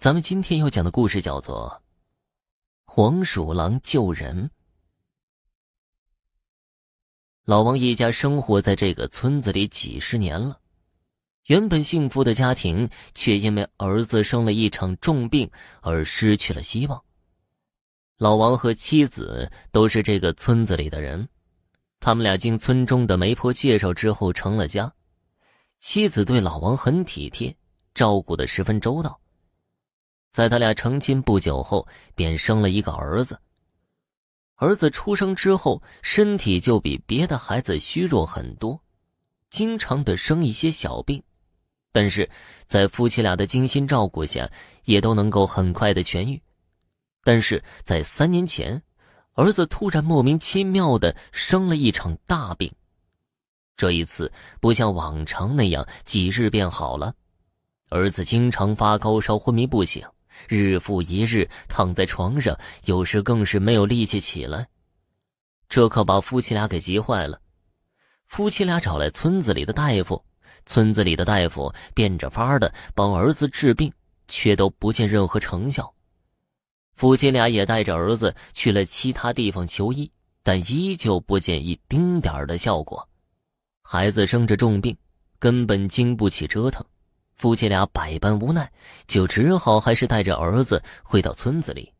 咱们今天要讲的故事叫做《黄鼠狼救人》。老王一家生活在这个村子里几十年了，原本幸福的家庭却因为儿子生了一场重病而失去了希望。老王和妻子都是这个村子里的人，他们俩经村中的媒婆介绍之后成了家。妻子对老王很体贴，照顾的十分周到。在他俩成亲不久后，便生了一个儿子。儿子出生之后，身体就比别的孩子虚弱很多，经常的生一些小病，但是在夫妻俩的精心照顾下，也都能够很快的痊愈。但是在三年前，儿子突然莫名其妙的生了一场大病，这一次不像往常那样几日便好了，儿子经常发高烧，昏迷不醒。日复一日躺在床上，有时更是没有力气起来，这可把夫妻俩给急坏了。夫妻俩找来村子里的大夫，村子里的大夫变着法的帮儿子治病，却都不见任何成效。夫妻俩也带着儿子去了其他地方求医，但依旧不见一丁点儿的效果。孩子生着重病，根本经不起折腾。夫妻俩百般无奈，就只好还是带着儿子回到村子里，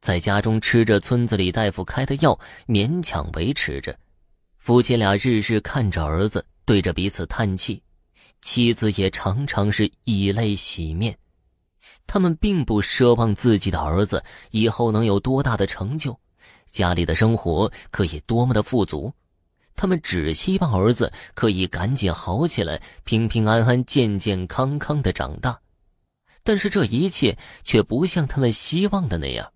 在家中吃着村子里大夫开的药，勉强维持着。夫妻俩日日看着儿子，对着彼此叹气，妻子也常常是以泪洗面。他们并不奢望自己的儿子以后能有多大的成就，家里的生活可以多么的富足。他们只希望儿子可以赶紧好起来，平平安安、健健康康的长大。但是这一切却不像他们希望的那样。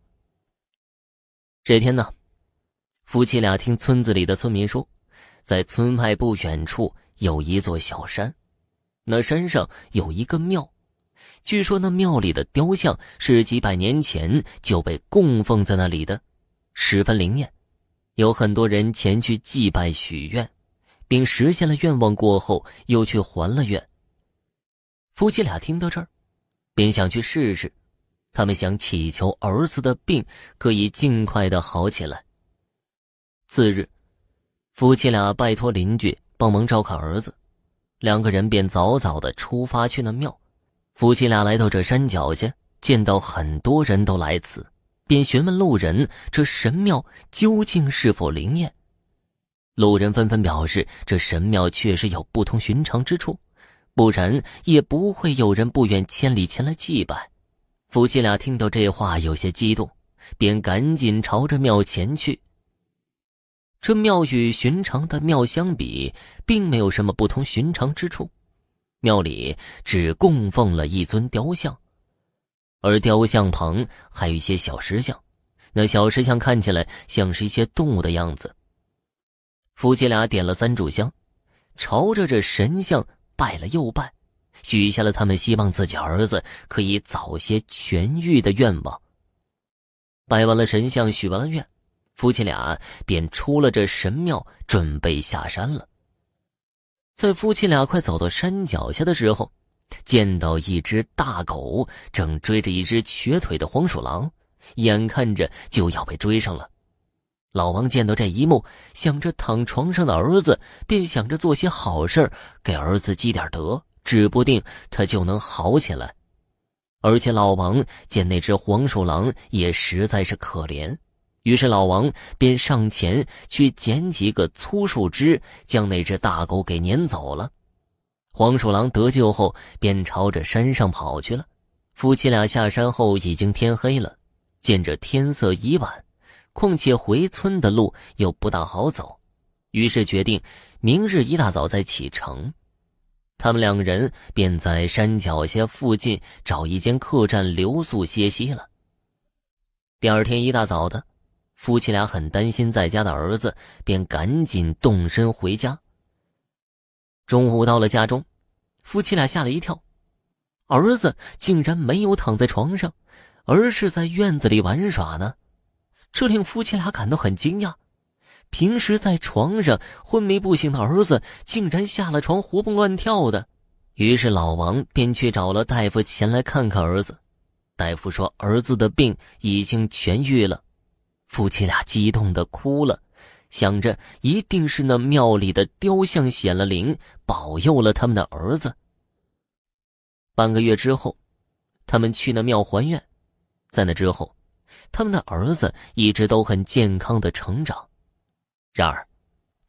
这天呢，夫妻俩听村子里的村民说，在村外不远处有一座小山，那山上有一个庙，据说那庙里的雕像是几百年前就被供奉在那里的，十分灵验。有很多人前去祭拜许愿，并实现了愿望过后，又去还了愿。夫妻俩听到这儿，便想去试试。他们想祈求儿子的病可以尽快的好起来。次日，夫妻俩拜托邻居帮忙照看儿子，两个人便早早的出发去那庙。夫妻俩来到这山脚下，见到很多人都来此。便询问路人：“这神庙究竟是否灵验？”路人纷纷表示：“这神庙确实有不同寻常之处，不然也不会有人不远千里前来祭拜。”夫妻俩听到这话，有些激动，便赶紧朝着庙前去。这庙与寻常的庙相比，并没有什么不同寻常之处，庙里只供奉了一尊雕像。而雕像旁还有一些小石像，那小石像看起来像是一些动物的样子。夫妻俩点了三炷香，朝着这神像拜了又拜，许下了他们希望自己儿子可以早些痊愈的愿望。拜完了神像，许完了愿，夫妻俩便出了这神庙，准备下山了。在夫妻俩快走到山脚下的时候，见到一只大狗正追着一只瘸腿的黄鼠狼，眼看着就要被追上了。老王见到这一幕，想着躺床上的儿子，便想着做些好事给儿子积点德，指不定他就能好起来。而且老王见那只黄鼠狼也实在是可怜，于是老王便上前去捡几个粗树枝，将那只大狗给撵走了。黄鼠狼得救后，便朝着山上跑去了。夫妻俩下山后，已经天黑了。见着天色已晚，况且回村的路又不大好走，于是决定明日一大早再启程。他们两人便在山脚下附近找一间客栈留宿歇息了。第二天一大早的，夫妻俩很担心在家的儿子，便赶紧动身回家。中午到了家中，夫妻俩吓了一跳，儿子竟然没有躺在床上，而是在院子里玩耍呢。这令夫妻俩感到很惊讶。平时在床上昏迷不醒的儿子，竟然下了床活蹦乱跳的。于是老王便去找了大夫前来看看儿子。大夫说儿子的病已经痊愈了，夫妻俩激动的哭了，想着一定是那庙里的雕像显了灵，保佑了他们的儿子。半个月之后，他们去那庙还愿，在那之后，他们的儿子一直都很健康的成长。然而，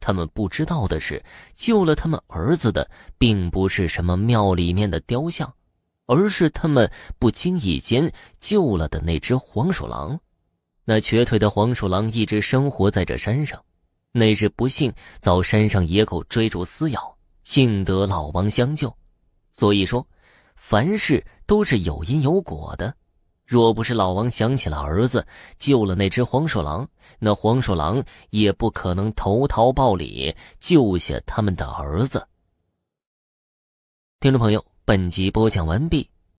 他们不知道的是，救了他们儿子的并不是什么庙里面的雕像。而是他们不经意间救了的那只黄鼠狼，那瘸腿的黄鼠狼一直生活在这山上，那日不幸遭山上野狗追逐撕咬，幸得老王相救。所以说，凡事都是有因有果的。若不是老王想起了儿子，救了那只黄鼠狼，那黄鼠狼也不可能投桃报李，救下他们的儿子。听众朋友。本集播讲完毕。